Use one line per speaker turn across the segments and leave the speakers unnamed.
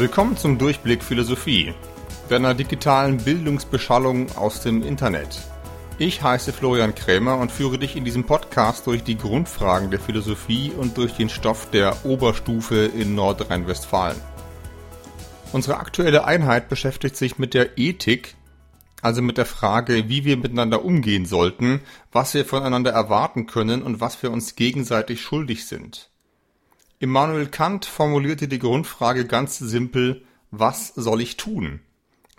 Willkommen zum Durchblick Philosophie, deiner digitalen Bildungsbeschallung aus dem Internet. Ich heiße Florian Krämer und führe dich in diesem Podcast durch die Grundfragen der Philosophie und durch den Stoff der Oberstufe in Nordrhein-Westfalen. Unsere aktuelle Einheit beschäftigt sich mit der Ethik, also mit der Frage, wie wir miteinander umgehen sollten, was wir voneinander erwarten können und was wir uns gegenseitig schuldig sind. Immanuel Kant formulierte die Grundfrage ganz simpel, was soll ich tun?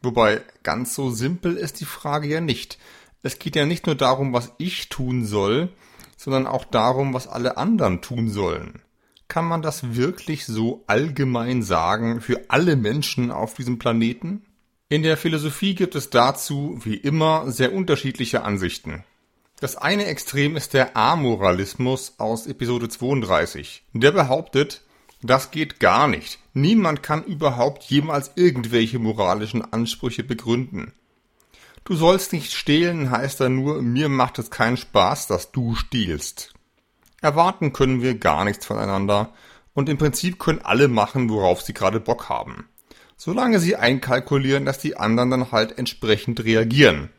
Wobei ganz so simpel ist die Frage ja nicht. Es geht ja nicht nur darum, was ich tun soll, sondern auch darum, was alle anderen tun sollen. Kann man das wirklich so allgemein sagen für alle Menschen auf diesem Planeten? In der Philosophie gibt es dazu, wie immer, sehr unterschiedliche Ansichten. Das eine Extrem ist der Amoralismus aus Episode 32. Der behauptet, das geht gar nicht. Niemand kann überhaupt jemals irgendwelche moralischen Ansprüche begründen. Du sollst nicht stehlen heißt da nur, mir macht es keinen Spaß, dass du stiehlst. Erwarten können wir gar nichts voneinander und im Prinzip können alle machen, worauf sie gerade Bock haben. Solange sie einkalkulieren, dass die anderen dann halt entsprechend reagieren.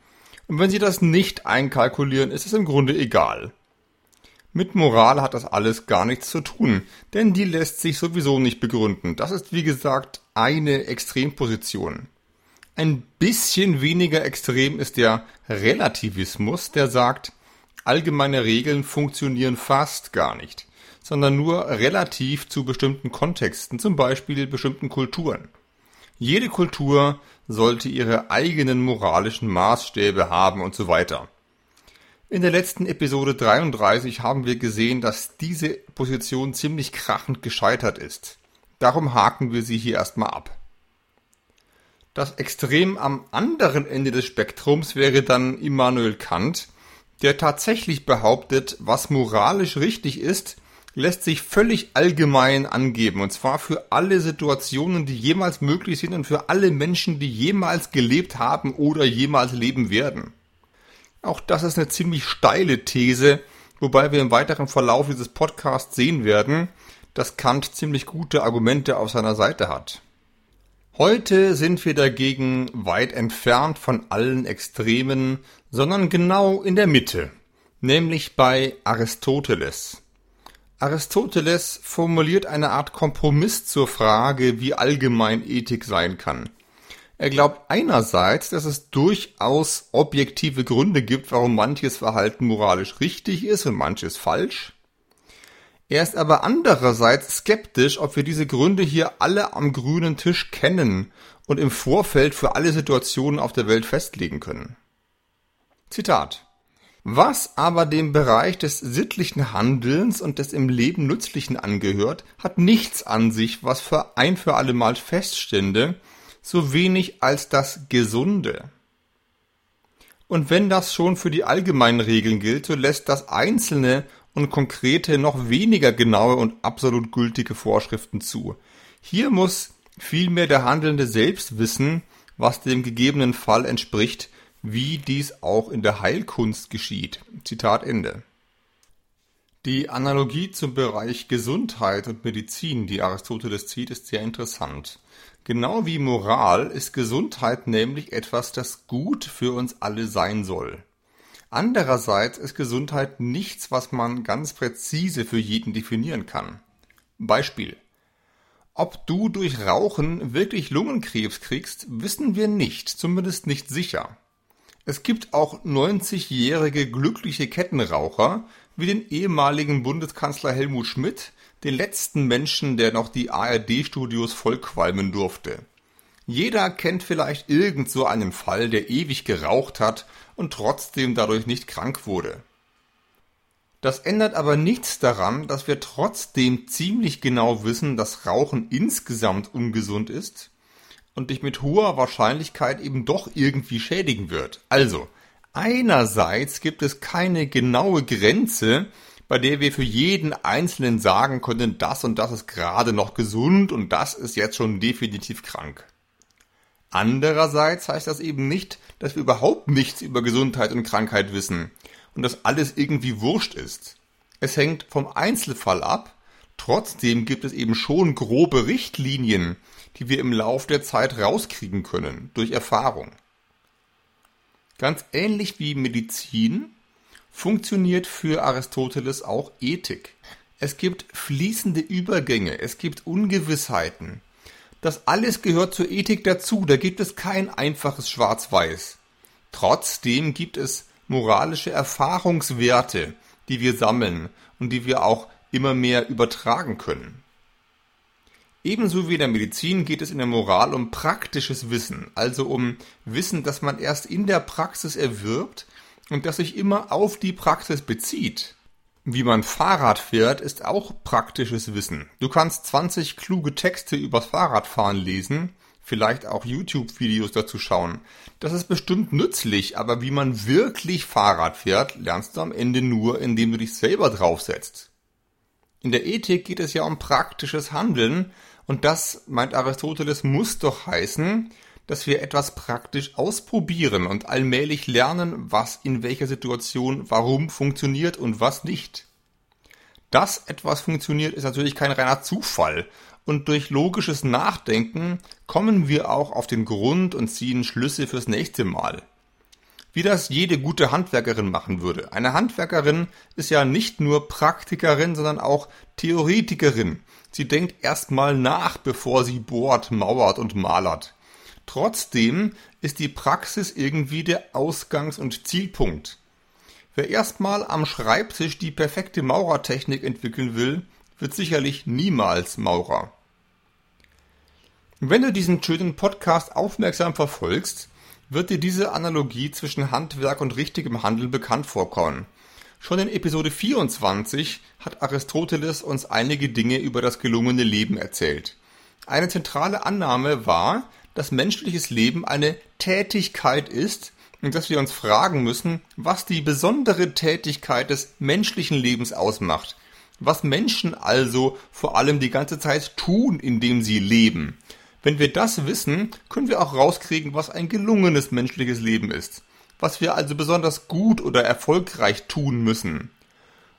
Und wenn Sie das nicht einkalkulieren, ist es im Grunde egal. Mit Moral hat das alles gar nichts zu tun, denn die lässt sich sowieso nicht begründen. Das ist wie gesagt eine Extremposition. Ein bisschen weniger extrem ist der Relativismus, der sagt, allgemeine Regeln funktionieren fast gar nicht, sondern nur relativ zu bestimmten Kontexten, zum Beispiel bestimmten Kulturen. Jede Kultur sollte ihre eigenen moralischen Maßstäbe haben und so weiter. In der letzten Episode 33 haben wir gesehen, dass diese Position ziemlich krachend gescheitert ist. Darum haken wir sie hier erstmal ab. Das Extrem am anderen Ende des Spektrums wäre dann Immanuel Kant, der tatsächlich behauptet, was moralisch richtig ist, lässt sich völlig allgemein angeben, und zwar für alle Situationen, die jemals möglich sind und für alle Menschen, die jemals gelebt haben oder jemals leben werden. Auch das ist eine ziemlich steile These, wobei wir im weiteren Verlauf dieses Podcasts sehen werden, dass Kant ziemlich gute Argumente auf seiner Seite hat. Heute sind wir dagegen weit entfernt von allen Extremen, sondern genau in der Mitte, nämlich bei Aristoteles. Aristoteles formuliert eine Art Kompromiss zur Frage, wie allgemein Ethik sein kann. Er glaubt einerseits, dass es durchaus objektive Gründe gibt, warum manches Verhalten moralisch richtig ist und manches falsch. Er ist aber andererseits skeptisch, ob wir diese Gründe hier alle am grünen Tisch kennen und im Vorfeld für alle Situationen auf der Welt festlegen können. Zitat was aber dem Bereich des sittlichen Handelns und des im Leben Nützlichen angehört, hat nichts an sich, was für ein für allemal feststände, so wenig als das Gesunde. Und wenn das schon für die allgemeinen Regeln gilt, so lässt das einzelne und konkrete noch weniger genaue und absolut gültige Vorschriften zu. Hier muss vielmehr der Handelnde selbst wissen, was dem gegebenen Fall entspricht, wie dies auch in der Heilkunst geschieht. Zitat Ende. Die Analogie zum Bereich Gesundheit und Medizin, die Aristoteles zieht, ist sehr interessant. Genau wie Moral ist Gesundheit nämlich etwas, das gut für uns alle sein soll. Andererseits ist Gesundheit nichts, was man ganz präzise für jeden definieren kann. Beispiel. Ob du durch Rauchen wirklich Lungenkrebs kriegst, wissen wir nicht, zumindest nicht sicher. Es gibt auch 90-jährige glückliche Kettenraucher, wie den ehemaligen Bundeskanzler Helmut Schmidt, den letzten Menschen, der noch die ARD-Studios vollqualmen durfte. Jeder kennt vielleicht irgend so einen Fall, der ewig geraucht hat und trotzdem dadurch nicht krank wurde. Das ändert aber nichts daran, dass wir trotzdem ziemlich genau wissen, dass Rauchen insgesamt ungesund ist und dich mit hoher Wahrscheinlichkeit eben doch irgendwie schädigen wird. Also, einerseits gibt es keine genaue Grenze, bei der wir für jeden Einzelnen sagen können, das und das ist gerade noch gesund und das ist jetzt schon definitiv krank. Andererseits heißt das eben nicht, dass wir überhaupt nichts über Gesundheit und Krankheit wissen und dass alles irgendwie wurscht ist. Es hängt vom Einzelfall ab, trotzdem gibt es eben schon grobe Richtlinien, die wir im Lauf der Zeit rauskriegen können, durch Erfahrung. Ganz ähnlich wie Medizin funktioniert für Aristoteles auch Ethik. Es gibt fließende Übergänge, es gibt Ungewissheiten. Das alles gehört zur Ethik dazu, da gibt es kein einfaches Schwarz-Weiß. Trotzdem gibt es moralische Erfahrungswerte, die wir sammeln und die wir auch immer mehr übertragen können. Ebenso wie in der Medizin geht es in der Moral um praktisches Wissen, also um Wissen, das man erst in der Praxis erwirbt und das sich immer auf die Praxis bezieht. Wie man Fahrrad fährt, ist auch praktisches Wissen. Du kannst 20 kluge Texte übers Fahrradfahren lesen, vielleicht auch YouTube-Videos dazu schauen. Das ist bestimmt nützlich, aber wie man wirklich Fahrrad fährt, lernst du am Ende nur, indem du dich selber draufsetzt. In der Ethik geht es ja um praktisches Handeln, und das, meint Aristoteles, muss doch heißen, dass wir etwas praktisch ausprobieren und allmählich lernen, was in welcher Situation warum funktioniert und was nicht. Dass etwas funktioniert, ist natürlich kein reiner Zufall, und durch logisches Nachdenken kommen wir auch auf den Grund und ziehen Schlüsse fürs nächste Mal. Wie das jede gute Handwerkerin machen würde. Eine Handwerkerin ist ja nicht nur Praktikerin, sondern auch Theoretikerin. Sie denkt erstmal nach, bevor sie bohrt, mauert und malert. Trotzdem ist die Praxis irgendwie der Ausgangs- und Zielpunkt. Wer erstmal am Schreibtisch die perfekte Maurertechnik entwickeln will, wird sicherlich niemals Maurer. Wenn du diesen schönen Podcast aufmerksam verfolgst, wird dir diese Analogie zwischen Handwerk und richtigem Handeln bekannt vorkommen. Schon in Episode 24 hat Aristoteles uns einige Dinge über das gelungene Leben erzählt. Eine zentrale Annahme war, dass menschliches Leben eine Tätigkeit ist und dass wir uns fragen müssen, was die besondere Tätigkeit des menschlichen Lebens ausmacht. Was Menschen also vor allem die ganze Zeit tun, indem sie leben. Wenn wir das wissen, können wir auch rauskriegen, was ein gelungenes menschliches Leben ist. Was wir also besonders gut oder erfolgreich tun müssen.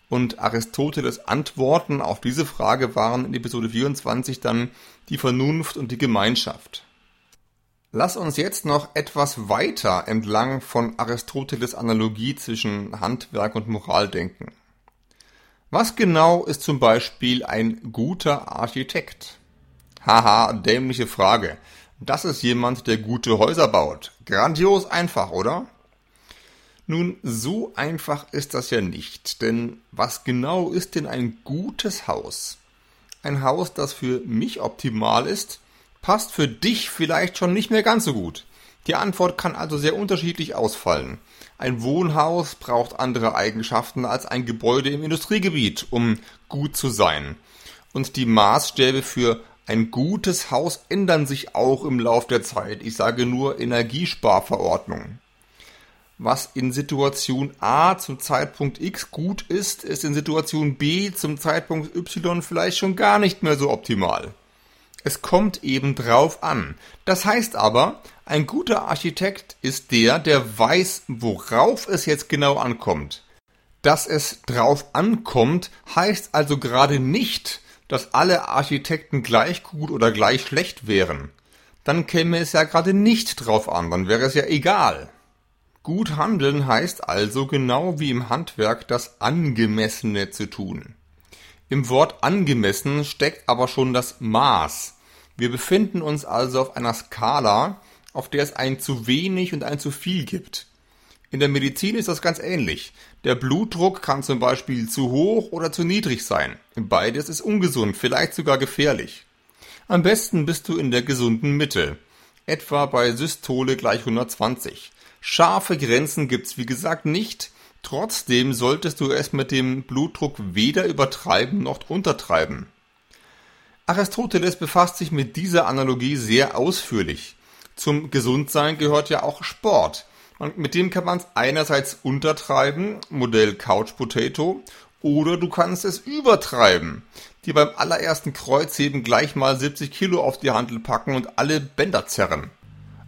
Und Aristoteles Antworten auf diese Frage waren in Episode 24 dann die Vernunft und die Gemeinschaft. Lass uns jetzt noch etwas weiter entlang von Aristoteles Analogie zwischen Handwerk und Moral denken. Was genau ist zum Beispiel ein guter Architekt? Haha, dämliche Frage. Das ist jemand, der gute Häuser baut. Grandios einfach, oder? Nun, so einfach ist das ja nicht, denn was genau ist denn ein gutes Haus? Ein Haus, das für mich optimal ist, passt für dich vielleicht schon nicht mehr ganz so gut. Die Antwort kann also sehr unterschiedlich ausfallen. Ein Wohnhaus braucht andere Eigenschaften als ein Gebäude im Industriegebiet, um gut zu sein. Und die Maßstäbe für ein gutes Haus ändern sich auch im Lauf der Zeit. Ich sage nur Energiesparverordnung. Was in Situation A zum Zeitpunkt X gut ist, ist in Situation B zum Zeitpunkt Y vielleicht schon gar nicht mehr so optimal. Es kommt eben drauf an. Das heißt aber, ein guter Architekt ist der, der weiß, worauf es jetzt genau ankommt. Dass es drauf ankommt, heißt also gerade nicht, dass alle Architekten gleich gut oder gleich schlecht wären. Dann käme es ja gerade nicht drauf an, dann wäre es ja egal. Gut handeln heißt also genau wie im Handwerk das Angemessene zu tun. Im Wort angemessen steckt aber schon das Maß. Wir befinden uns also auf einer Skala, auf der es ein zu wenig und ein zu viel gibt. In der Medizin ist das ganz ähnlich. Der Blutdruck kann zum Beispiel zu hoch oder zu niedrig sein. Beides ist ungesund, vielleicht sogar gefährlich. Am besten bist du in der gesunden Mitte. Etwa bei Systole gleich 120. Scharfe Grenzen gibt's wie gesagt nicht, Trotzdem solltest du es mit dem Blutdruck weder übertreiben noch untertreiben. Aristoteles befasst sich mit dieser Analogie sehr ausführlich. Zum Gesundsein gehört ja auch Sport. Und mit dem kann man es einerseits untertreiben, Modell Couch Potato, oder du kannst es übertreiben, die beim allerersten Kreuzheben gleich mal 70 Kilo auf die Handel packen und alle Bänder zerren.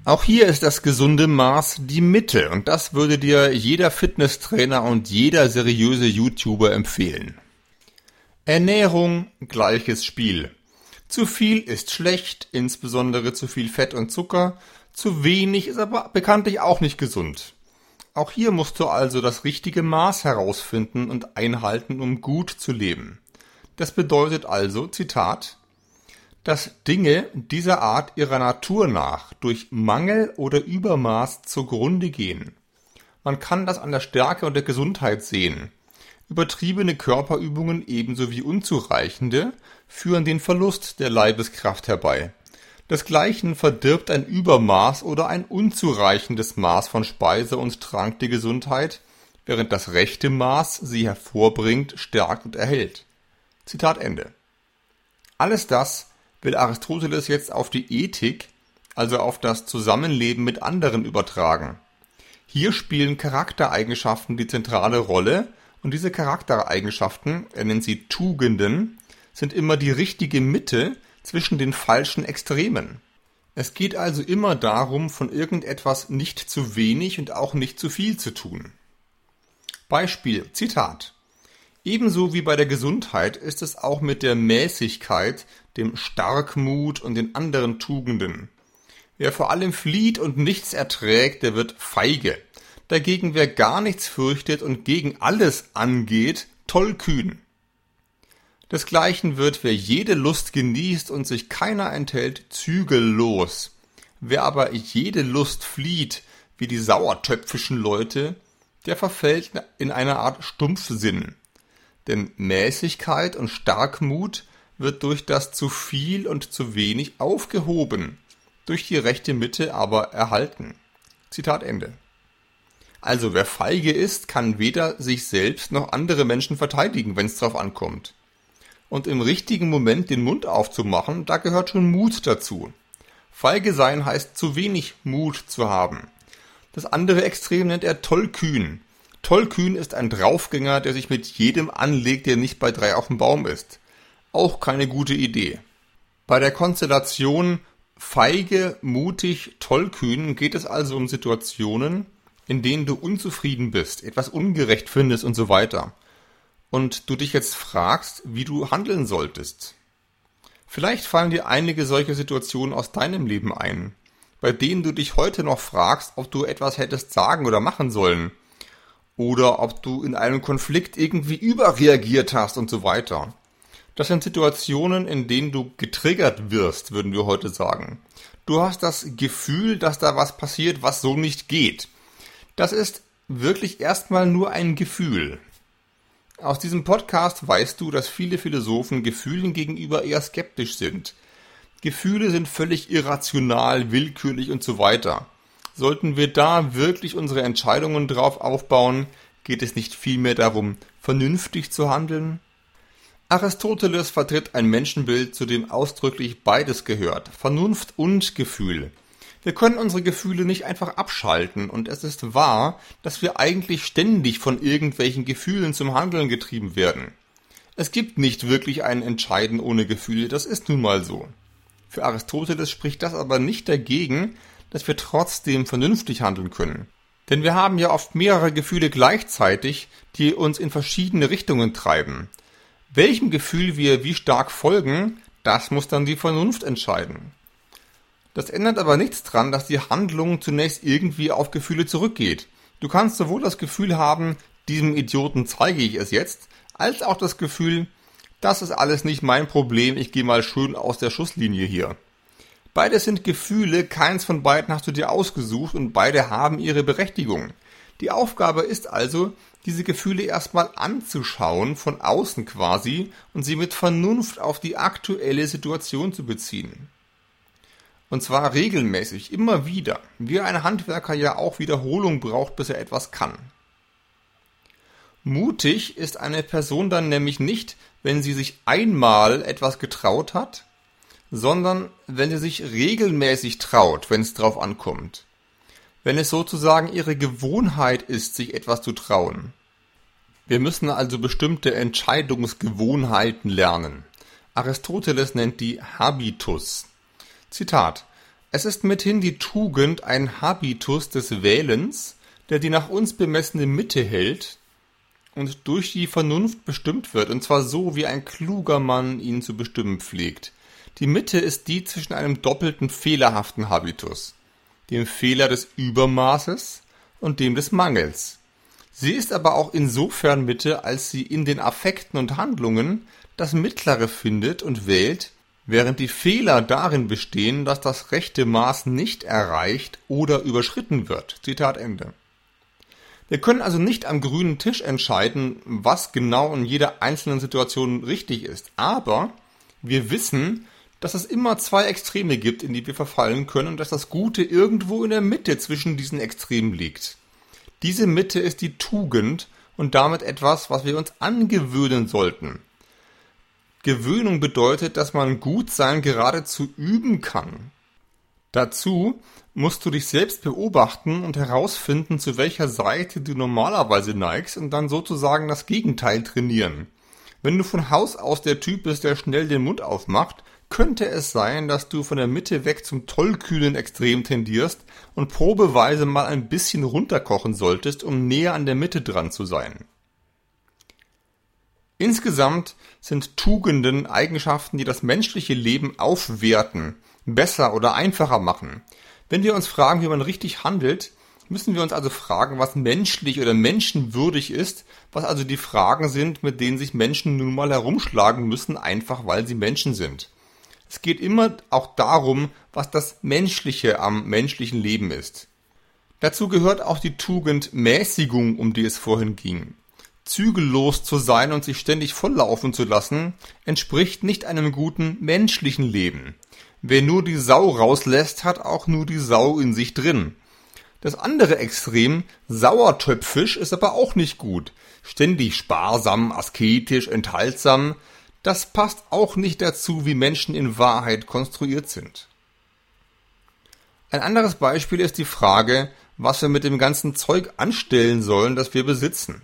Auch hier ist das gesunde Maß die Mitte und das würde dir jeder Fitnesstrainer und jeder seriöse YouTuber empfehlen. Ernährung gleiches Spiel. Zu viel ist schlecht, insbesondere zu viel Fett und Zucker, zu wenig ist aber bekanntlich auch nicht gesund. Auch hier musst du also das richtige Maß herausfinden und einhalten, um gut zu leben. Das bedeutet also, Zitat, dass Dinge dieser Art ihrer Natur nach durch Mangel oder Übermaß zugrunde gehen. Man kann das an der Stärke und der Gesundheit sehen. Übertriebene Körperübungen ebenso wie unzureichende führen den Verlust der Leibeskraft herbei. Desgleichen verdirbt ein Übermaß oder ein unzureichendes Maß von Speise und Trank die Gesundheit, während das rechte Maß sie hervorbringt, stärkt und erhält. Zitat Ende. Alles das will Aristoteles jetzt auf die Ethik, also auf das Zusammenleben mit anderen übertragen. Hier spielen Charaktereigenschaften die zentrale Rolle und diese Charaktereigenschaften, er nennt sie Tugenden, sind immer die richtige Mitte zwischen den falschen Extremen. Es geht also immer darum, von irgendetwas nicht zu wenig und auch nicht zu viel zu tun. Beispiel, Zitat. Ebenso wie bei der Gesundheit ist es auch mit der Mäßigkeit, dem Starkmut und den anderen Tugenden. Wer vor allem flieht und nichts erträgt, der wird feige. Dagegen wer gar nichts fürchtet und gegen alles angeht, tollkühn. Desgleichen wird, wer jede Lust genießt und sich keiner enthält, zügellos. Wer aber jede Lust flieht, wie die sauertöpfischen Leute, der verfällt in eine Art Stumpfsinn. Denn Mäßigkeit und Starkmut wird durch das zu viel und zu wenig aufgehoben, durch die rechte Mitte aber erhalten. Zitat Ende. Also wer feige ist, kann weder sich selbst noch andere Menschen verteidigen, wenn es drauf ankommt und im richtigen Moment den Mund aufzumachen, da gehört schon Mut dazu. Feige sein heißt zu wenig Mut zu haben. Das andere Extrem nennt er tollkühn. Tollkühn ist ein Draufgänger, der sich mit jedem anlegt, der nicht bei drei auf dem Baum ist. Auch keine gute Idee. Bei der Konstellation feige, mutig, tollkühn geht es also um Situationen, in denen du unzufrieden bist, etwas ungerecht findest und so weiter und du dich jetzt fragst, wie du handeln solltest. Vielleicht fallen dir einige solche Situationen aus deinem Leben ein, bei denen du dich heute noch fragst, ob du etwas hättest sagen oder machen sollen, oder ob du in einem Konflikt irgendwie überreagiert hast und so weiter. Das sind Situationen, in denen du getriggert wirst, würden wir heute sagen. Du hast das Gefühl, dass da was passiert, was so nicht geht. Das ist wirklich erstmal nur ein Gefühl. Aus diesem Podcast weißt du, dass viele Philosophen Gefühlen gegenüber eher skeptisch sind. Gefühle sind völlig irrational, willkürlich und so weiter. Sollten wir da wirklich unsere Entscheidungen drauf aufbauen, geht es nicht vielmehr darum, vernünftig zu handeln? Aristoteles vertritt ein Menschenbild, zu dem ausdrücklich beides gehört, Vernunft und Gefühl. Wir können unsere Gefühle nicht einfach abschalten und es ist wahr, dass wir eigentlich ständig von irgendwelchen Gefühlen zum Handeln getrieben werden. Es gibt nicht wirklich ein Entscheiden ohne Gefühle, das ist nun mal so. Für Aristoteles spricht das aber nicht dagegen, dass wir trotzdem vernünftig handeln können. Denn wir haben ja oft mehrere Gefühle gleichzeitig, die uns in verschiedene Richtungen treiben. Welchem Gefühl wir wie stark folgen, das muss dann die Vernunft entscheiden. Das ändert aber nichts dran, dass die Handlung zunächst irgendwie auf Gefühle zurückgeht. Du kannst sowohl das Gefühl haben, diesem Idioten zeige ich es jetzt, als auch das Gefühl, das ist alles nicht mein Problem, ich gehe mal schön aus der Schusslinie hier. Beides sind Gefühle, keins von beiden hast du dir ausgesucht und beide haben ihre Berechtigung. Die Aufgabe ist also, diese Gefühle erstmal anzuschauen, von außen quasi, und sie mit Vernunft auf die aktuelle Situation zu beziehen. Und zwar regelmäßig, immer wieder. Wie ein Handwerker ja auch Wiederholung braucht, bis er etwas kann. Mutig ist eine Person dann nämlich nicht, wenn sie sich einmal etwas getraut hat, sondern wenn sie sich regelmäßig traut, wenn es drauf ankommt. Wenn es sozusagen ihre Gewohnheit ist, sich etwas zu trauen. Wir müssen also bestimmte Entscheidungsgewohnheiten lernen. Aristoteles nennt die Habitus. Zitat: Es ist mithin die Tugend ein Habitus des Wählens, der die nach uns bemessene Mitte hält und durch die Vernunft bestimmt wird, und zwar so, wie ein kluger Mann ihn zu bestimmen pflegt. Die Mitte ist die zwischen einem doppelten fehlerhaften Habitus, dem Fehler des Übermaßes und dem des Mangels. Sie ist aber auch insofern Mitte, als sie in den Affekten und Handlungen das Mittlere findet und wählt, während die Fehler darin bestehen, dass das rechte Maß nicht erreicht oder überschritten wird. Zitat Ende. Wir können also nicht am grünen Tisch entscheiden, was genau in jeder einzelnen Situation richtig ist, aber wir wissen, dass es immer zwei Extreme gibt, in die wir verfallen können und dass das Gute irgendwo in der Mitte zwischen diesen Extremen liegt. Diese Mitte ist die Tugend und damit etwas, was wir uns angewöhnen sollten. Gewöhnung bedeutet, dass man Gutsein geradezu üben kann. Dazu musst du dich selbst beobachten und herausfinden, zu welcher Seite du normalerweise neigst und dann sozusagen das Gegenteil trainieren. Wenn du von Haus aus der Typ bist, der schnell den Mund aufmacht, könnte es sein, dass du von der Mitte weg zum tollkühlen Extrem tendierst und probeweise mal ein bisschen runterkochen solltest, um näher an der Mitte dran zu sein. Insgesamt sind Tugenden Eigenschaften, die das menschliche Leben aufwerten, besser oder einfacher machen. Wenn wir uns fragen, wie man richtig handelt, müssen wir uns also fragen, was menschlich oder menschenwürdig ist, was also die Fragen sind, mit denen sich Menschen nun mal herumschlagen müssen, einfach weil sie Menschen sind. Es geht immer auch darum, was das Menschliche am menschlichen Leben ist. Dazu gehört auch die Tugend Mäßigung, um die es vorhin ging zügellos zu sein und sich ständig volllaufen zu lassen, entspricht nicht einem guten menschlichen Leben. Wer nur die Sau rauslässt, hat auch nur die Sau in sich drin. Das andere Extrem, sauertöpfisch, ist aber auch nicht gut. Ständig sparsam, asketisch, enthaltsam, das passt auch nicht dazu, wie Menschen in Wahrheit konstruiert sind. Ein anderes Beispiel ist die Frage, was wir mit dem ganzen Zeug anstellen sollen, das wir besitzen.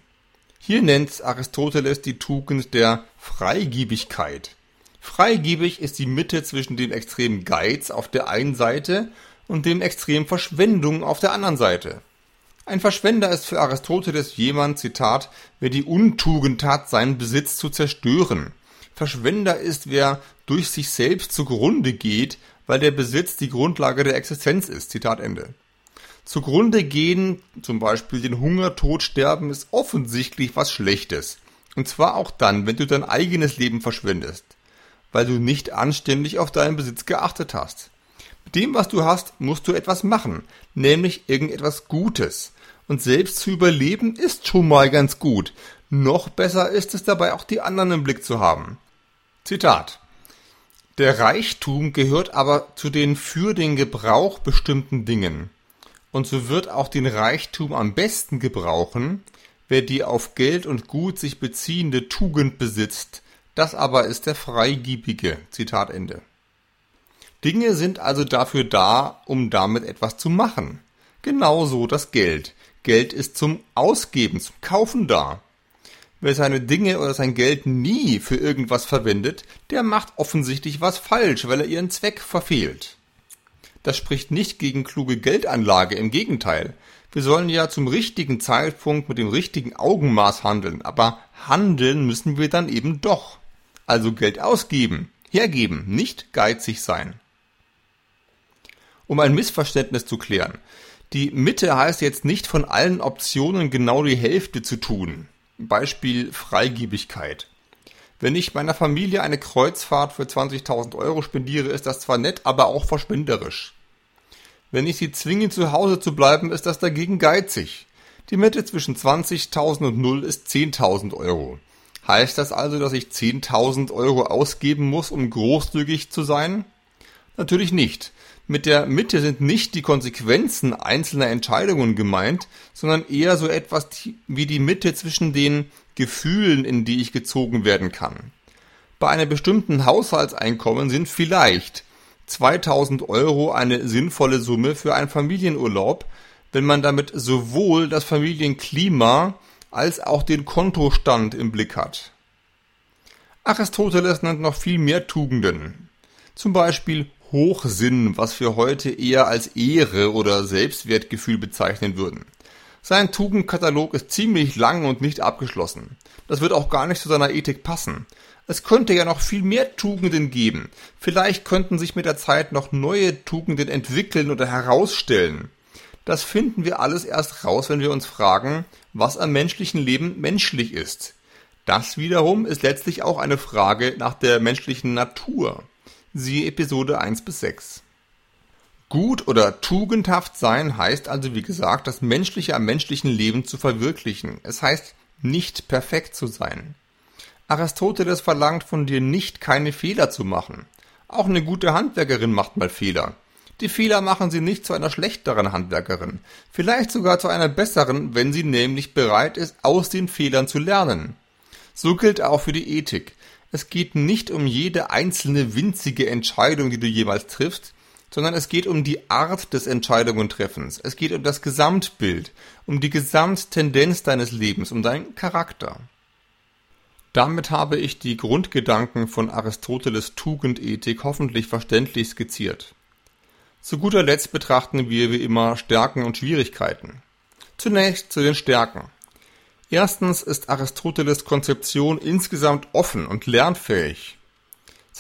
Hier nennt Aristoteles die Tugend der Freigiebigkeit. Freigiebig ist die Mitte zwischen dem Extrem Geiz auf der einen Seite und dem Extrem Verschwendung auf der anderen Seite. Ein Verschwender ist für Aristoteles jemand, Zitat, wer die Untugend hat, seinen Besitz zu zerstören. Verschwender ist, wer durch sich selbst zugrunde geht, weil der Besitz die Grundlage der Existenz ist. Zitat Ende. Zugrunde gehen, zum Beispiel den Hungertod sterben, ist offensichtlich was Schlechtes. Und zwar auch dann, wenn du dein eigenes Leben verschwendest, weil du nicht anständig auf deinen Besitz geachtet hast. Mit dem, was du hast, musst du etwas machen, nämlich irgendetwas Gutes. Und selbst zu überleben ist schon mal ganz gut. Noch besser ist es dabei auch die anderen im Blick zu haben. Zitat. Der Reichtum gehört aber zu den für den Gebrauch bestimmten Dingen und so wird auch den Reichtum am besten gebrauchen, wer die auf Geld und Gut sich beziehende Tugend besitzt, das aber ist der Freigiebige. Zitat Ende. Dinge sind also dafür da, um damit etwas zu machen. Genauso das Geld. Geld ist zum Ausgeben, zum Kaufen da. Wer seine Dinge oder sein Geld nie für irgendwas verwendet, der macht offensichtlich was falsch, weil er ihren Zweck verfehlt. Das spricht nicht gegen kluge Geldanlage, im Gegenteil. Wir sollen ja zum richtigen Zeitpunkt mit dem richtigen Augenmaß handeln, aber handeln müssen wir dann eben doch. Also Geld ausgeben, hergeben, nicht geizig sein. Um ein Missverständnis zu klären. Die Mitte heißt jetzt nicht von allen Optionen genau die Hälfte zu tun. Beispiel Freigebigkeit. Wenn ich meiner Familie eine Kreuzfahrt für 20.000 Euro spendiere, ist das zwar nett, aber auch verschwenderisch. Wenn ich sie zwinge, zu Hause zu bleiben, ist das dagegen geizig. Die Mitte zwischen 20.000 und 0 ist 10.000 Euro. Heißt das also, dass ich 10.000 Euro ausgeben muss, um großzügig zu sein? Natürlich nicht. Mit der Mitte sind nicht die Konsequenzen einzelner Entscheidungen gemeint, sondern eher so etwas wie die Mitte zwischen den Gefühlen, in die ich gezogen werden kann. Bei einem bestimmten Haushaltseinkommen sind vielleicht 2000 Euro eine sinnvolle Summe für einen Familienurlaub, wenn man damit sowohl das Familienklima als auch den Kontostand im Blick hat. Aristoteles nennt noch viel mehr Tugenden. Zum Beispiel Hochsinn, was wir heute eher als Ehre oder Selbstwertgefühl bezeichnen würden. Sein Tugendkatalog ist ziemlich lang und nicht abgeschlossen. Das wird auch gar nicht zu seiner Ethik passen. Es könnte ja noch viel mehr Tugenden geben. Vielleicht könnten sich mit der Zeit noch neue Tugenden entwickeln oder herausstellen. Das finden wir alles erst raus, wenn wir uns fragen, was am menschlichen Leben menschlich ist. Das wiederum ist letztlich auch eine Frage nach der menschlichen Natur. Siehe Episode 1 bis 6. Gut oder tugendhaft sein heißt also, wie gesagt, das Menschliche am menschlichen Leben zu verwirklichen. Es heißt, nicht perfekt zu sein. Aristoteles verlangt von dir nicht, keine Fehler zu machen. Auch eine gute Handwerkerin macht mal Fehler. Die Fehler machen sie nicht zu einer schlechteren Handwerkerin, vielleicht sogar zu einer besseren, wenn sie nämlich bereit ist, aus den Fehlern zu lernen. So gilt auch für die Ethik. Es geht nicht um jede einzelne winzige Entscheidung, die du jemals triffst, sondern es geht um die Art des Entscheidungentreffens. Es geht um das Gesamtbild, um die Gesamttendenz deines Lebens, um deinen Charakter. Damit habe ich die Grundgedanken von Aristoteles Tugendethik hoffentlich verständlich skizziert. Zu guter Letzt betrachten wir wie immer Stärken und Schwierigkeiten. Zunächst zu den Stärken. Erstens ist Aristoteles Konzeption insgesamt offen und lernfähig.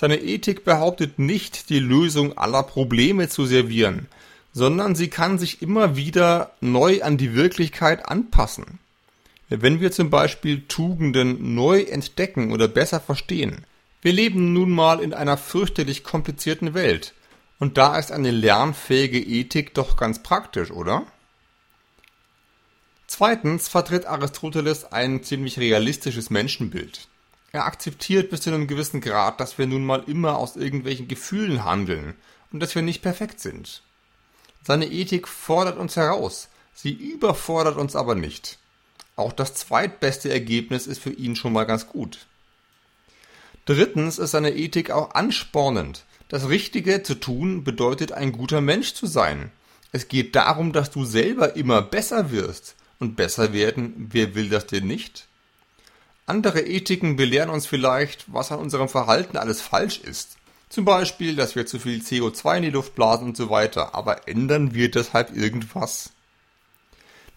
Seine Ethik behauptet nicht, die Lösung aller Probleme zu servieren, sondern sie kann sich immer wieder neu an die Wirklichkeit anpassen. Wenn wir zum Beispiel Tugenden neu entdecken oder besser verstehen, wir leben nun mal in einer fürchterlich komplizierten Welt, und da ist eine lernfähige Ethik doch ganz praktisch, oder? Zweitens vertritt Aristoteles ein ziemlich realistisches Menschenbild. Er akzeptiert bis zu einem gewissen Grad, dass wir nun mal immer aus irgendwelchen Gefühlen handeln und dass wir nicht perfekt sind. Seine Ethik fordert uns heraus, sie überfordert uns aber nicht. Auch das zweitbeste Ergebnis ist für ihn schon mal ganz gut. Drittens ist seine Ethik auch anspornend. Das Richtige zu tun bedeutet ein guter Mensch zu sein. Es geht darum, dass du selber immer besser wirst. Und besser werden, wer will das denn nicht? Andere Ethiken belehren uns vielleicht, was an unserem Verhalten alles falsch ist. Zum Beispiel, dass wir zu viel CO2 in die Luft blasen und so weiter. Aber ändern wir deshalb irgendwas?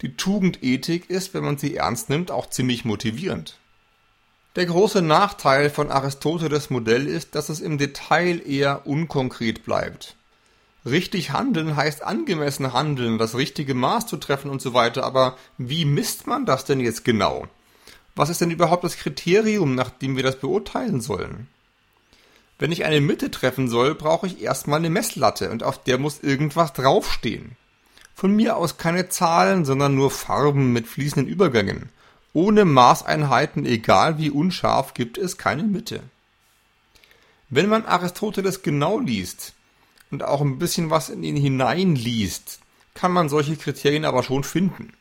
Die Tugendethik ist, wenn man sie ernst nimmt, auch ziemlich motivierend. Der große Nachteil von Aristoteles Modell ist, dass es im Detail eher unkonkret bleibt. Richtig handeln heißt angemessen handeln, das richtige Maß zu treffen und so weiter, aber wie misst man das denn jetzt genau? Was ist denn überhaupt das Kriterium, nach dem wir das beurteilen sollen? Wenn ich eine Mitte treffen soll, brauche ich erstmal eine Messlatte und auf der muss irgendwas draufstehen. Von mir aus keine Zahlen, sondern nur Farben mit fließenden Übergängen. Ohne Maßeinheiten, egal wie unscharf, gibt es keine Mitte. Wenn man Aristoteles genau liest und auch ein bisschen was in ihn hineinliest, kann man solche Kriterien aber schon finden.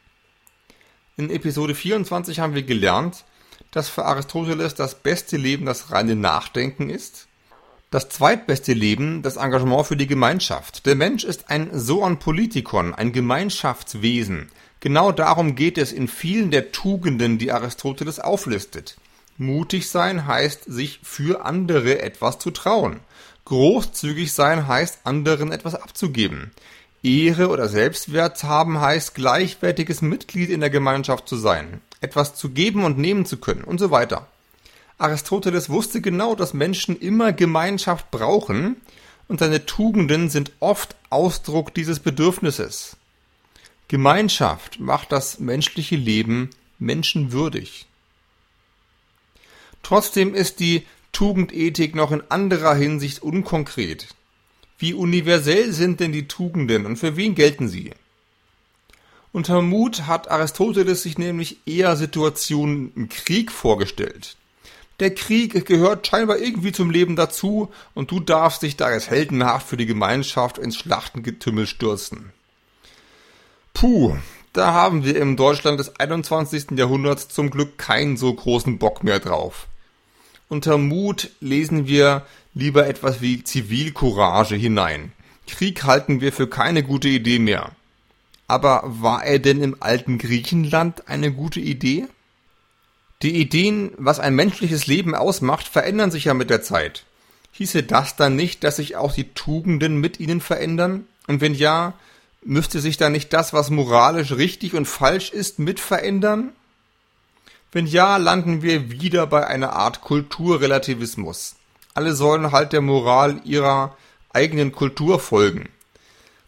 In Episode 24 haben wir gelernt, dass für Aristoteles das beste Leben das reine Nachdenken ist, das zweitbeste Leben das Engagement für die Gemeinschaft. Der Mensch ist ein Soon Politikon, ein Gemeinschaftswesen. Genau darum geht es in vielen der Tugenden, die Aristoteles auflistet. Mutig sein heißt, sich für andere etwas zu trauen. Großzügig sein heißt, anderen etwas abzugeben. Ehre oder Selbstwert haben heißt gleichwertiges Mitglied in der Gemeinschaft zu sein, etwas zu geben und nehmen zu können und so weiter. Aristoteles wusste genau, dass Menschen immer Gemeinschaft brauchen und seine Tugenden sind oft Ausdruck dieses Bedürfnisses. Gemeinschaft macht das menschliche Leben menschenwürdig. Trotzdem ist die Tugendethik noch in anderer Hinsicht unkonkret. Wie universell sind denn die Tugenden und für wen gelten sie? Unter Mut hat Aristoteles sich nämlich eher Situationen im Krieg vorgestellt. Der Krieg gehört scheinbar irgendwie zum Leben dazu und du darfst dich da als heldenhaft für die Gemeinschaft ins Schlachtengetümmel stürzen. Puh, da haben wir im Deutschland des 21. Jahrhunderts zum Glück keinen so großen Bock mehr drauf. Unter Mut lesen wir lieber etwas wie Zivilcourage hinein. Krieg halten wir für keine gute Idee mehr. Aber war er denn im alten Griechenland eine gute Idee? Die Ideen, was ein menschliches Leben ausmacht, verändern sich ja mit der Zeit. Hieße das dann nicht, dass sich auch die Tugenden mit ihnen verändern? Und wenn ja, Müsste sich da nicht das, was moralisch richtig und falsch ist, mit verändern? Wenn ja, landen wir wieder bei einer Art Kulturrelativismus. Alle sollen halt der Moral ihrer eigenen Kultur folgen.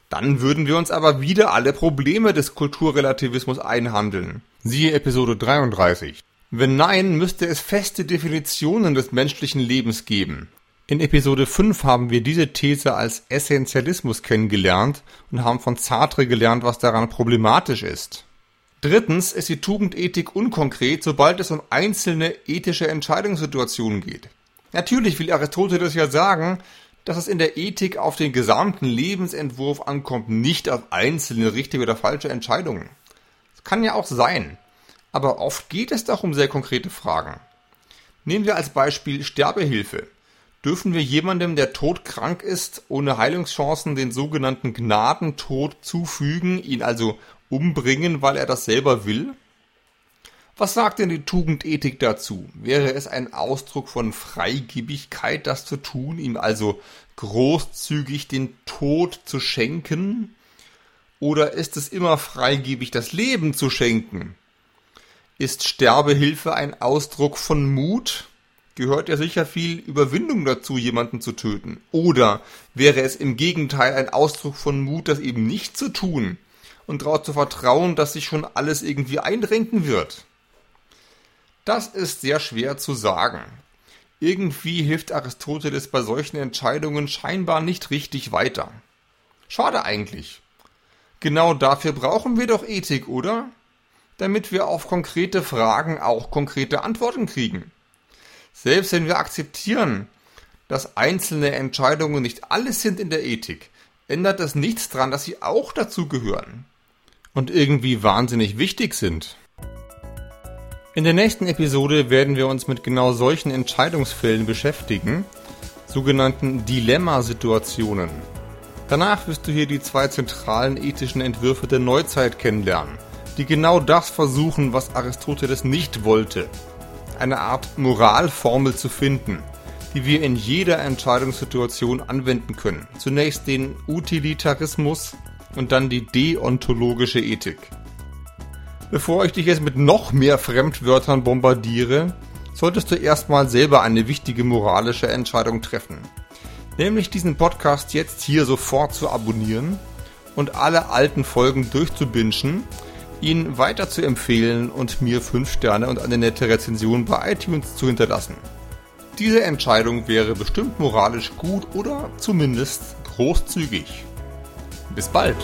Dann würden wir uns aber wieder alle Probleme des Kulturrelativismus einhandeln. Siehe Episode 33. Wenn nein, müsste es feste Definitionen des menschlichen Lebens geben. In Episode 5 haben wir diese These als Essentialismus kennengelernt und haben von Sartre gelernt, was daran problematisch ist. Drittens ist die Tugendethik unkonkret, sobald es um einzelne ethische Entscheidungssituationen geht. Natürlich will Aristoteles ja sagen, dass es in der Ethik auf den gesamten Lebensentwurf ankommt, nicht auf einzelne richtige oder falsche Entscheidungen. Das kann ja auch sein. Aber oft geht es doch um sehr konkrete Fragen. Nehmen wir als Beispiel Sterbehilfe. Dürfen wir jemandem, der todkrank ist, ohne Heilungschancen den sogenannten Gnadentod zufügen, ihn also umbringen, weil er das selber will? Was sagt denn die Tugendethik dazu? Wäre es ein Ausdruck von Freigebigkeit, das zu tun, ihm also großzügig den Tod zu schenken? Oder ist es immer freigebig, das Leben zu schenken? Ist Sterbehilfe ein Ausdruck von Mut? Gehört ja sicher viel Überwindung dazu, jemanden zu töten? Oder wäre es im Gegenteil ein Ausdruck von Mut, das eben nicht zu tun und darauf zu vertrauen, dass sich schon alles irgendwie einrenken wird? Das ist sehr schwer zu sagen. Irgendwie hilft Aristoteles bei solchen Entscheidungen scheinbar nicht richtig weiter. Schade eigentlich. Genau dafür brauchen wir doch Ethik, oder? Damit wir auf konkrete Fragen auch konkrete Antworten kriegen. Selbst wenn wir akzeptieren, dass einzelne Entscheidungen nicht alles sind in der Ethik, ändert das nichts daran, dass sie auch dazu gehören. Und irgendwie wahnsinnig wichtig sind. In der nächsten Episode werden wir uns mit genau solchen Entscheidungsfällen beschäftigen, sogenannten Dilemmasituationen. Danach wirst du hier die zwei zentralen ethischen Entwürfe der Neuzeit kennenlernen, die genau das versuchen, was Aristoteles nicht wollte. Eine Art Moralformel zu finden, die wir in jeder Entscheidungssituation anwenden können. Zunächst den Utilitarismus und dann die deontologische Ethik. Bevor ich dich jetzt mit noch mehr Fremdwörtern bombardiere, solltest du erstmal selber eine wichtige moralische Entscheidung treffen. Nämlich diesen Podcast jetzt hier sofort zu abonnieren und alle alten Folgen durchzubinschen, ihn weiter zu empfehlen und mir 5 Sterne und eine nette Rezension bei iTunes zu hinterlassen. Diese Entscheidung wäre bestimmt moralisch gut oder zumindest großzügig. Bis bald!